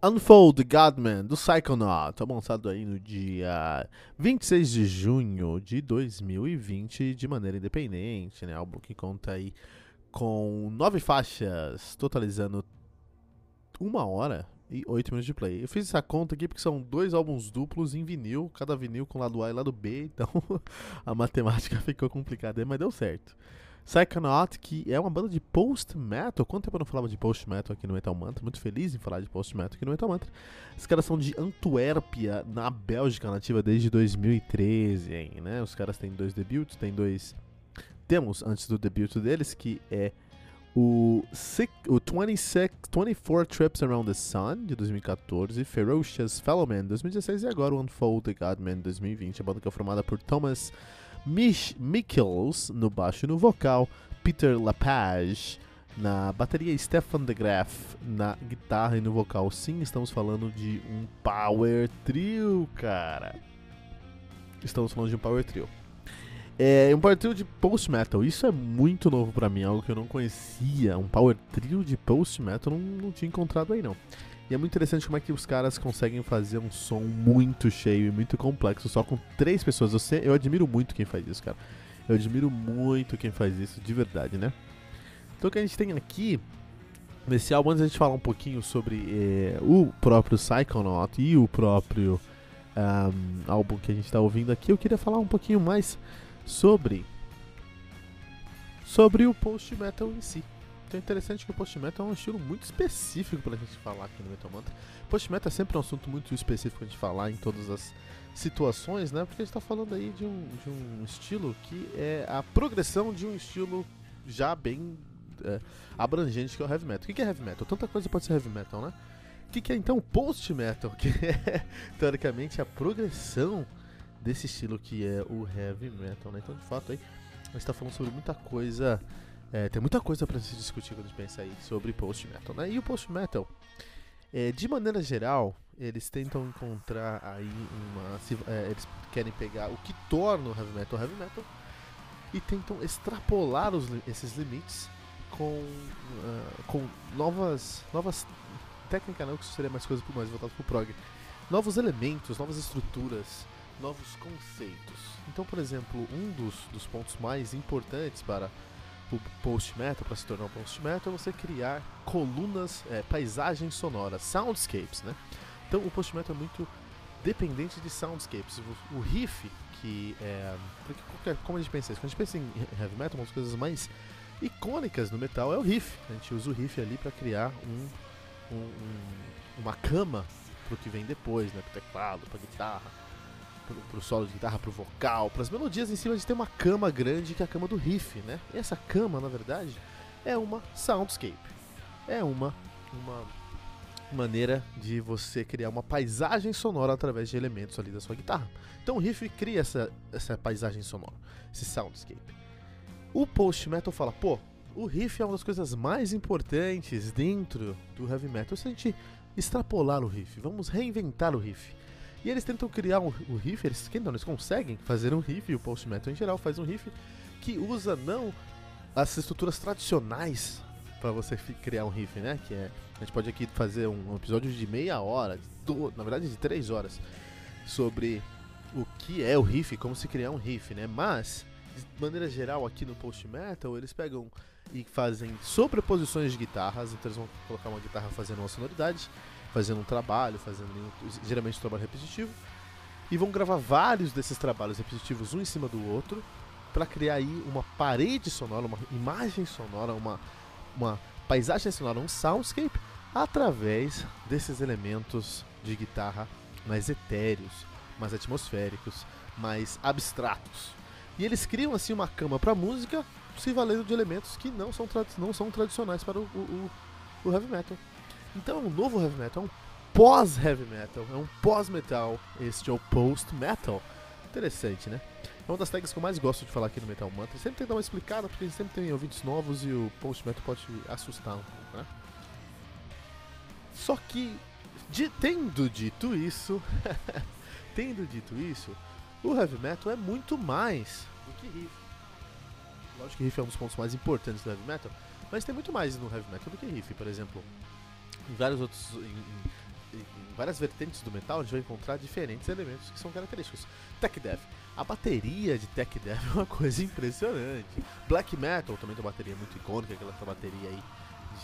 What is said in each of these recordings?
Unfold Godman do Psychonaut, tá lançado aí no dia 26 de junho de 2020 de maneira independente, né? Álbum que conta aí com nove faixas, totalizando uma hora e oito minutos de play. Eu fiz essa conta aqui porque são dois álbuns duplos em vinil, cada vinil com lado A e lado B, então a matemática ficou complicada, mas deu certo. Psychonaut, que é uma banda de post-metal. Quanto tempo eu não falava de post-metal aqui no Metal Mantra? Muito feliz em falar de post-metal aqui no Metal Mantra. Os caras são de Antuérpia, na Bélgica, nativa desde 2013, hein, né? Os caras têm dois debuts, tem dois temos antes do debut deles, que é o, six, o 26, 24 Trips Around the Sun, de 2014, Ferocious Fellowman, de 2016, e agora o Unfold the Godman, de 2020. A banda que é formada por Thomas Mich Michels no baixo e no vocal, Peter Lapage na bateria, Stefan de Graaf na guitarra e no vocal. Sim, estamos falando de um power trio, cara. Estamos falando de um power trio. É um power trio de post metal. Isso é muito novo para mim, algo que eu não conhecia. Um power trio de post metal não, não tinha encontrado aí não. E é muito interessante como é que os caras conseguem fazer um som muito cheio e muito complexo só com três pessoas. Eu, admiro muito quem faz isso, cara. Eu admiro muito quem faz isso, de verdade, né? Então o que a gente tem aqui nesse álbum, antes a gente falar um pouquinho sobre eh, o próprio Psychonaut e o próprio um, álbum que a gente está ouvindo aqui, eu queria falar um pouquinho mais sobre sobre o post-metal em si. Então é interessante que o post-metal é um estilo muito específico pra gente falar aqui no Metal Mantra. Post-metal é sempre um assunto muito específico gente falar em todas as situações, né? Porque a gente tá falando aí de um, de um estilo que é a progressão de um estilo já bem é, abrangente que é o heavy metal. O que é heavy metal? Tanta coisa pode ser heavy metal, né? O que é então post-metal? Que é, teoricamente, a progressão desse estilo que é o heavy metal, né? Então, de fato, aí, a gente tá falando sobre muita coisa é, tem muita coisa para se discutir quando a gente pensa aí sobre post-metal, né? E o post-metal, é, de maneira geral, eles tentam encontrar aí uma... Se, é, eles querem pegar o que torna o heavy metal heavy metal e tentam extrapolar os, esses limites com, uh, com novas... novas técnica não, que isso seria mais coisa mais voltado pro prog. Novos elementos, novas estruturas, novos conceitos. Então, por exemplo, um dos, dos pontos mais importantes para o post-metal, para se tornar um post-metal, é você criar colunas, é, paisagens sonoras, soundscapes, né? Então o post-metal é muito dependente de soundscapes. O, riff, que é. Porque como a gente pensa isso? Quando a gente pensa em heavy metal, uma das coisas mais icônicas no metal é o riff. A gente usa o riff ali para criar um, um, um, uma cama pro que vem depois, né? Pro teclado, pra guitarra pro, pro solo de guitarra, pro vocal, pras melodias em cima de ter uma cama grande que é a cama do riff, né? E essa cama, na verdade, é uma soundscape. É uma, uma maneira de você criar uma paisagem sonora através de elementos ali da sua guitarra. Então o riff cria essa, essa paisagem sonora, esse soundscape. O post metal fala, pô, o riff é uma das coisas mais importantes dentro do heavy metal. Se a gente extrapolar o riff, vamos reinventar o riff. E eles tentam criar um, um riff, eles, não, eles conseguem fazer um riff, e o post metal em geral faz um riff que usa não as estruturas tradicionais para você criar um riff, né? Que é, a gente pode aqui fazer um episódio de meia hora, do, na verdade de três horas, sobre o que é o riff, como se criar um riff, né? Mas, de maneira geral, aqui no post metal, eles pegam e fazem sobreposições de guitarras, então eles vão colocar uma guitarra fazendo uma sonoridade, fazendo um trabalho, fazendo geralmente um trabalho repetitivo, e vão gravar vários desses trabalhos repetitivos um em cima do outro para criar aí uma parede sonora, uma imagem sonora, uma, uma paisagem sonora, um soundscape através desses elementos de guitarra mais etéreos, mais atmosféricos, mais abstratos. E eles criam assim uma cama para música se valendo de elementos que não são, não são tradicionais para o, o, o heavy metal. Então, o novo heavy metal é um pós-heavy metal, é um pós-metal. Este é o post-metal. Interessante, né? É uma das tags que eu mais gosto de falar aqui no Metal Mantra. Sempre tem que dar uma explicada, porque sempre tem ouvintes novos e o post-metal pode assustar um pouco, né? Só que, de, tendo dito isso, tendo dito isso, o heavy metal é muito mais do que riff. Lógico que riff é um dos pontos mais importantes do heavy metal, mas tem muito mais no heavy metal do que riff. Por exemplo, em vários outros. Em, em, em várias vertentes do metal, a gente vai encontrar diferentes elementos que são característicos. Tech Death. A bateria de Tech Death é uma coisa impressionante. Black Metal também tem uma bateria muito icônica, aquela bateria aí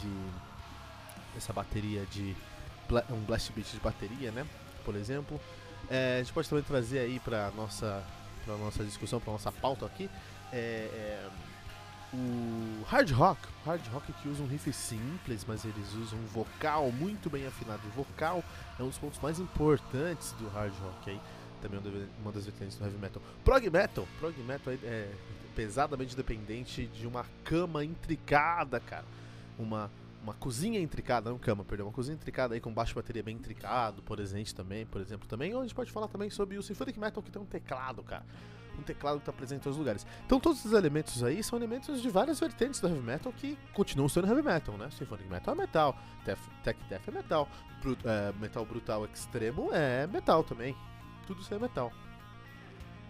de essa bateria de um blast beat de bateria, né? Por exemplo, é, a gente pode também trazer aí para nossa para nossa discussão, para nossa pauta aqui, é, é, o hard rock, hard rock que usa um riff simples, mas eles usam um vocal muito bem afinado. O vocal é um dos pontos mais importantes do hard rock aí, também uma das vertentes do heavy metal. Prog metal, prog metal é pesadamente dependente de uma cama intricada, cara. Uma uma cozinha intricada, não cama, perdão, uma cozinha intricada aí com baixo bateria bem intricado, por exemplo, também, por exemplo, também. Ou a gente pode falar também sobre o Symphonic Metal que tem um teclado, cara. Um teclado que está presente em todos os lugares. Então todos esses elementos aí são elementos de várias vertentes do heavy metal que continuam sendo heavy metal, né? Symphonic Metal é metal, Tech, Death é metal, é, metal brutal extremo é metal também. Tudo isso é metal.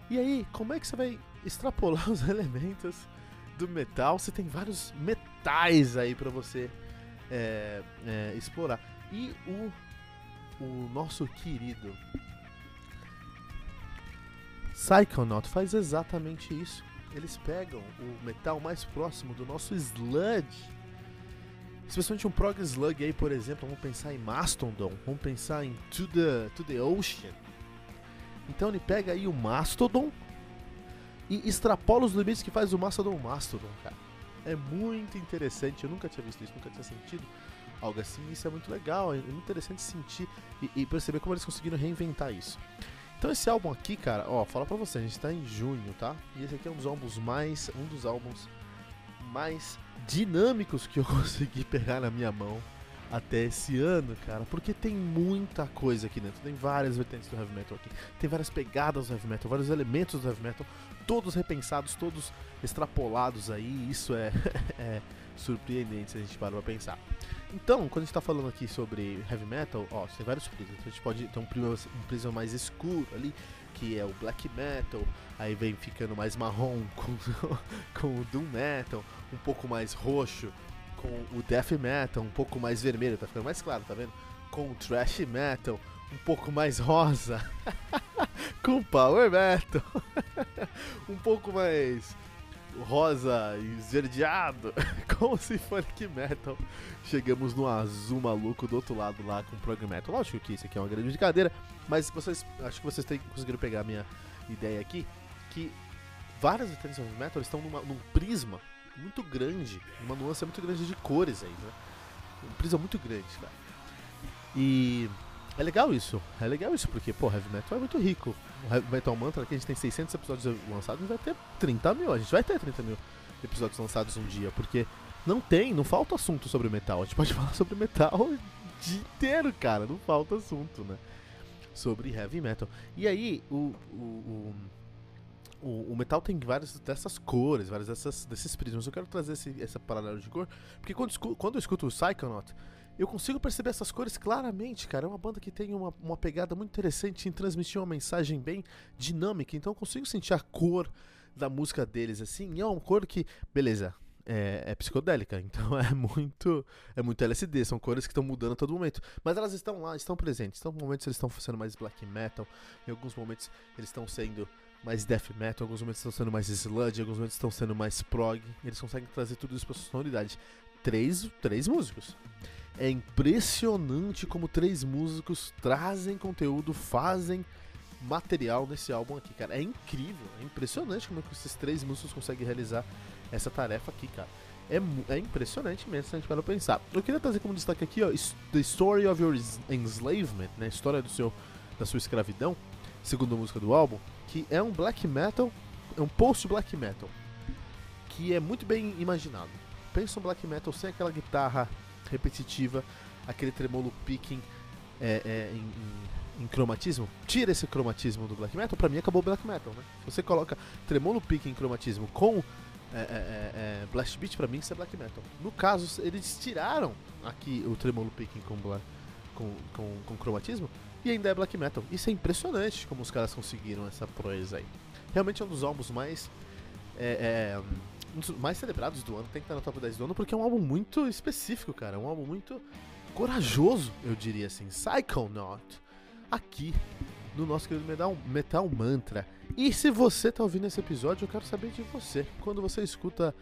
E aí, como é que você vai extrapolar os elementos do metal? Você tem vários metais aí para você é, é, explorar. E o, o nosso querido Psychonaut faz exatamente isso. Eles pegam o metal mais próximo do nosso sludge. Especialmente um prog slug aí, por exemplo, vamos pensar em Mastodon, vamos pensar em To the, to the Ocean. Então ele pega aí o Mastodon e extrapola os limites que faz o Mastodon Mastodon, cara é muito interessante. Eu nunca tinha visto isso, nunca tinha sentido algo assim. Isso é muito legal, é muito interessante sentir e, e perceber como eles conseguiram reinventar isso. Então esse álbum aqui, cara, ó, fala pra você, a gente tá em junho, tá? E esse aqui é um dos álbuns mais. um dos álbuns mais dinâmicos que eu consegui pegar na minha mão até esse ano, cara, porque tem muita coisa aqui dentro, tem várias vertentes do heavy metal aqui, tem várias pegadas do heavy metal, vários elementos do heavy metal, todos repensados, todos extrapolados aí, isso é, é surpreendente se a gente parar pra pensar. Então, quando a gente tá falando aqui sobre heavy metal, ó, tem vários prismas, então a gente pode ter um prisma, um prisma mais escuro ali, que é o black metal, aí vem ficando mais marrom com, com o doom metal, um pouco mais roxo com o death metal, um pouco mais vermelho, tá ficando mais claro, tá vendo? Com o thrash metal, um pouco mais rosa, com power metal, um pouco mais rosa e esverdeado, como se que metal. Chegamos no azul maluco do outro lado lá com prog metal. Lógico que isso aqui é uma grande brincadeira, mas vocês, acho que vocês têm, conseguiram pegar a minha ideia aqui, que várias vertentes de metal estão numa, num prisma muito grande, uma nuance muito grande de cores aí, né? Um prisma muito grande, cara. E é legal isso, é legal isso, porque, pô, Heavy Metal é muito rico. O Heavy Metal Mantra, aqui a gente tem 600 episódios lançados, vai ter 30 mil, a gente vai ter 30 mil episódios lançados um dia, porque não tem, não falta assunto sobre metal. A gente pode falar sobre metal o dia inteiro, cara, não falta assunto, né? Sobre heavy metal. E aí, o, o, o o, o, metal tem várias dessas cores, várias dessas, desses prismas. Eu quero trazer esse, essa paralelo de cor, porque quando, quando eu escuto o Psychonaut, eu consigo perceber essas cores claramente, cara. É uma banda que tem uma, uma pegada muito interessante em transmitir uma mensagem bem dinâmica, então eu consigo sentir a cor da música deles, assim. E é uma cor que, beleza, é, é, psicodélica, então é muito é muito LSD, são cores que estão mudando a todo momento. Mas elas estão lá, estão presentes. Então, momentos eles estão sendo mais black metal, em alguns momentos eles estão sendo mais death metal, alguns momentos estão sendo mais sludge, alguns momentos estão sendo mais prog. Eles conseguem trazer tudo isso para sua sonoridade. Três, três músicos. É impressionante como três músicos trazem conteúdo, fazem material nesse álbum aqui, cara. É incrível, é impressionante como é que esses três músicos conseguem realizar essa tarefa aqui, cara. É, é impressionante mesmo se a gente para pensar. Eu queria trazer como destaque aqui, ó, The Story of Your Enslavement, né? História do seu, da sua escravidão, segunda música do álbum que é um black metal, é um post black metal, que é muito bem imaginado. Pensa um black metal sem aquela guitarra repetitiva, aquele tremolo picking é, é, em, em, em, cromatismo, tira esse cromatismo do black metal, pra mim acabou o black metal, né? Você coloca tremolo pick em cromatismo com é, é, é, é, blast beat, pra mim isso é black metal. No caso, eles tiraram aqui o tremolo picking com, com, com, com cromatismo e ainda é black metal. Isso é impressionante como os caras conseguiram essa proeza aí. Realmente é um dos álbuns mais é, é, um dos mais celebrados do ano, tem que estar no top 10 do ano, porque é um álbum muito específico, cara. É um álbum muito corajoso, eu diria assim. Psychonaut. Aqui, no nosso querido Metal, Metal Mantra. E se você tá ouvindo esse episódio, eu quero saber de você. Quando você escuta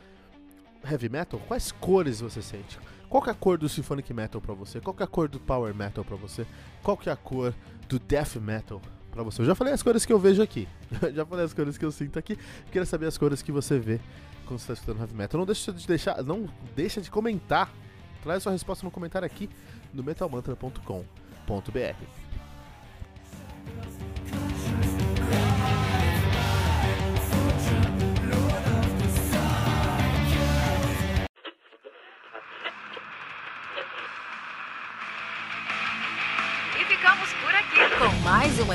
heavy metal, quais cores você sente? Qual é a cor do symphonic metal para você? Qual é a cor do power metal para você? Qual é a cor do death metal para você? Eu já falei as cores que eu vejo aqui. já falei as cores que eu sinto aqui. Queria saber as cores que você vê quando você está escutando heavy metal. Não deixa de deixar, não deixa de comentar. Traz sua resposta no comentário aqui no metalmantra.com.br.